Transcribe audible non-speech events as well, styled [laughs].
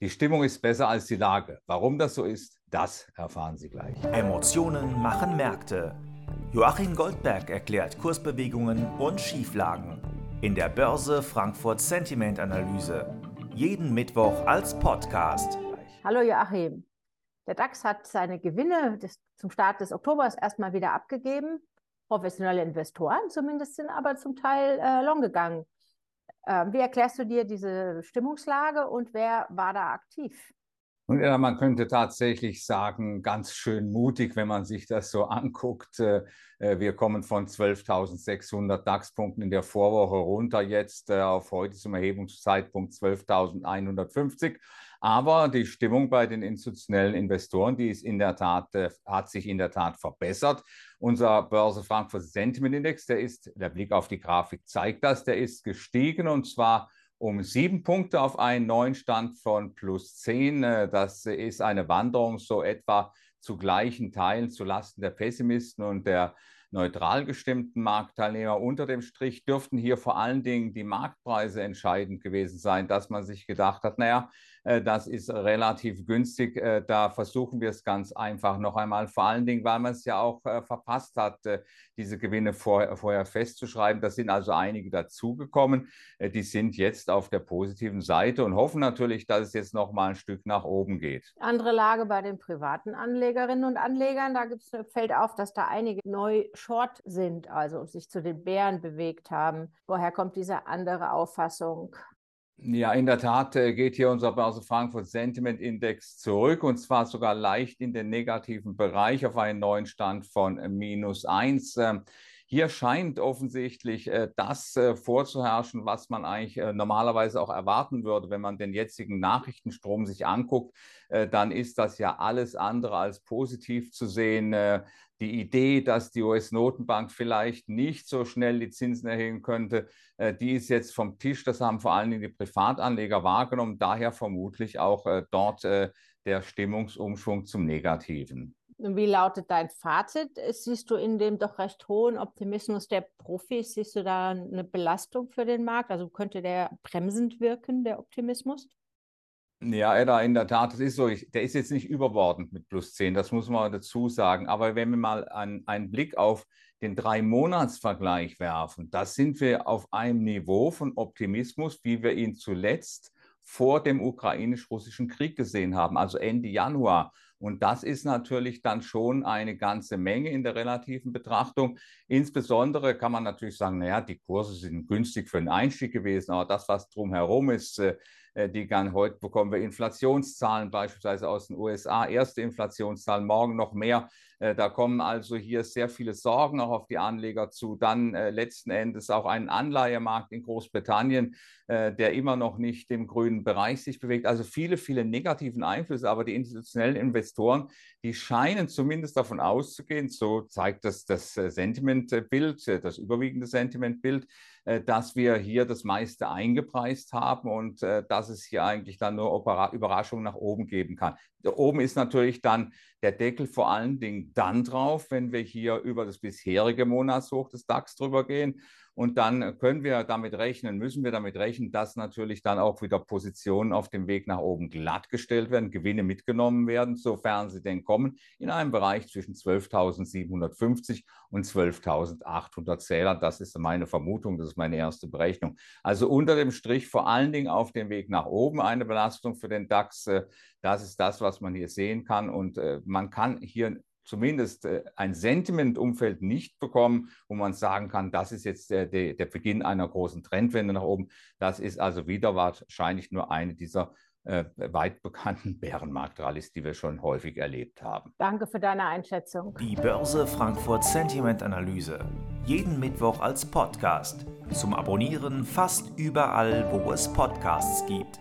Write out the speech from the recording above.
Die Stimmung ist besser als die Lage. Warum das so ist, das erfahren Sie gleich. Emotionen machen Märkte. Joachim Goldberg erklärt Kursbewegungen und Schieflagen in der Börse Frankfurt Sentiment Analyse. Jeden Mittwoch als Podcast. Hallo Joachim. Der DAX hat seine Gewinne des, zum Start des Oktobers erstmal wieder abgegeben. Professionelle Investoren zumindest sind aber zum Teil äh, long gegangen. Ähm, wie erklärst du dir diese Stimmungslage und wer war da aktiv? Und ja, man könnte tatsächlich sagen, ganz schön mutig, wenn man sich das so anguckt. Äh, äh, wir kommen von 12.600 DAX-Punkten in der Vorwoche runter, jetzt äh, auf heute zum Erhebungszeitpunkt 12.150. Aber die Stimmung bei den institutionellen Investoren, die ist in der Tat, hat sich in der Tat verbessert. Unser Börse Frankfurt Sentiment Index, der ist, der Blick auf die Grafik zeigt das, der ist gestiegen und zwar um sieben Punkte auf einen neuen Stand von plus zehn. Äh, das ist eine Wanderung so etwa zu gleichen Teilen zulasten der Pessimisten und der neutral gestimmten Marktteilnehmer. Unter dem Strich dürften hier vor allen Dingen die Marktpreise entscheidend gewesen sein, dass man sich gedacht hat, naja, das ist relativ günstig. Äh, da versuchen wir es ganz einfach noch einmal. Vor allen Dingen, weil man es ja auch äh, verpasst hat, diese Gewinne vorher, vorher festzuschreiben. Da sind also einige dazugekommen. Die sind jetzt auf der positiven Seite und hoffen natürlich, dass es jetzt noch mal ein Stück nach oben geht. Andere Lage bei den privaten Anlegerinnen und Anlegern. Da gibt's, fällt auf, dass da einige neu short sind, also sich zu den Bären bewegt haben. Woher kommt diese andere Auffassung? Ja, in der Tat äh, geht hier unser Börse Frankfurt Sentiment Index zurück und zwar sogar leicht in den negativen Bereich auf einen neuen Stand von minus eins. Hier scheint offensichtlich äh, das äh, vorzuherrschen, was man eigentlich normalerweise auch erwarten würde, wenn man den jetzigen Nachrichtenstrom sich anguckt. Dann ist das ja alles andere als positiv zu sehen die Idee, dass die US-Notenbank vielleicht nicht so schnell die Zinsen erhöhen könnte, äh, die ist jetzt vom Tisch. Das haben vor allen Dingen die Privatanleger wahrgenommen. Daher vermutlich auch äh, dort äh, der Stimmungsumschwung zum Negativen. Wie lautet dein Fazit? Siehst du in dem doch recht hohen Optimismus der Profis, siehst du da eine Belastung für den Markt? Also könnte der bremsend wirken, der Optimismus? Ja, in der Tat, das ist so. Ich, der ist jetzt nicht überbordend mit plus 10, das muss man dazu sagen. Aber wenn wir mal einen, einen Blick auf den Drei-Monats-Vergleich werfen, da sind wir auf einem Niveau von Optimismus, wie wir ihn zuletzt vor dem ukrainisch-russischen Krieg gesehen haben, also Ende Januar. Und das ist natürlich dann schon eine ganze Menge in der relativen Betrachtung. Insbesondere kann man natürlich sagen, naja, die Kurse sind günstig für den Einstieg gewesen, aber das, was drumherum ist, äh, die gan heute bekommen wir Inflationszahlen beispielsweise aus den USA, erste Inflationszahlen, morgen noch mehr. Äh, da kommen also hier sehr viele Sorgen auch auf die Anleger zu. Dann äh, letzten Endes auch ein Anleihemarkt in Großbritannien, der immer noch nicht im grünen Bereich sich bewegt. Also viele, viele negativen Einflüsse, aber die institutionellen Investoren, die scheinen zumindest davon auszugehen, so zeigt das das Sentimentbild, das überwiegende Sentimentbild, äh, dass wir hier das meiste eingepreist haben und äh, dass es hier eigentlich dann nur Überraschungen nach oben geben kann. Da oben ist natürlich dann der Deckel vor allen Dingen dann drauf, wenn wir hier über das bisherige Monatshoch des DAX drüber gehen. Und dann können wir damit rechnen, müssen wir damit rechnen, dass natürlich dann auch wieder Positionen auf dem Weg nach oben glattgestellt werden, Gewinne mitgenommen werden, sofern sie denn kommen, in einem Bereich zwischen 12.750 und 12.800 Zählern. Das ist meine Vermutung, das ist meine erste Berechnung. Also unter dem Strich vor allen Dingen auf dem Weg nach oben eine Belastung für den DAX. Äh, das ist das, was man hier sehen kann. Und äh, man kann hier zumindest äh, ein Sentimentumfeld nicht bekommen, wo man sagen kann, das ist jetzt der, der, der Beginn einer großen Trendwende nach oben. Das ist also wieder wahrscheinlich nur eine dieser äh, weit bekannten [laughs] Bärenmarktrallies, die wir schon häufig erlebt haben. Danke für deine Einschätzung. Die Börse Frankfurt Sentiment Analyse. Jeden Mittwoch als Podcast. Zum Abonnieren fast überall, wo es Podcasts gibt.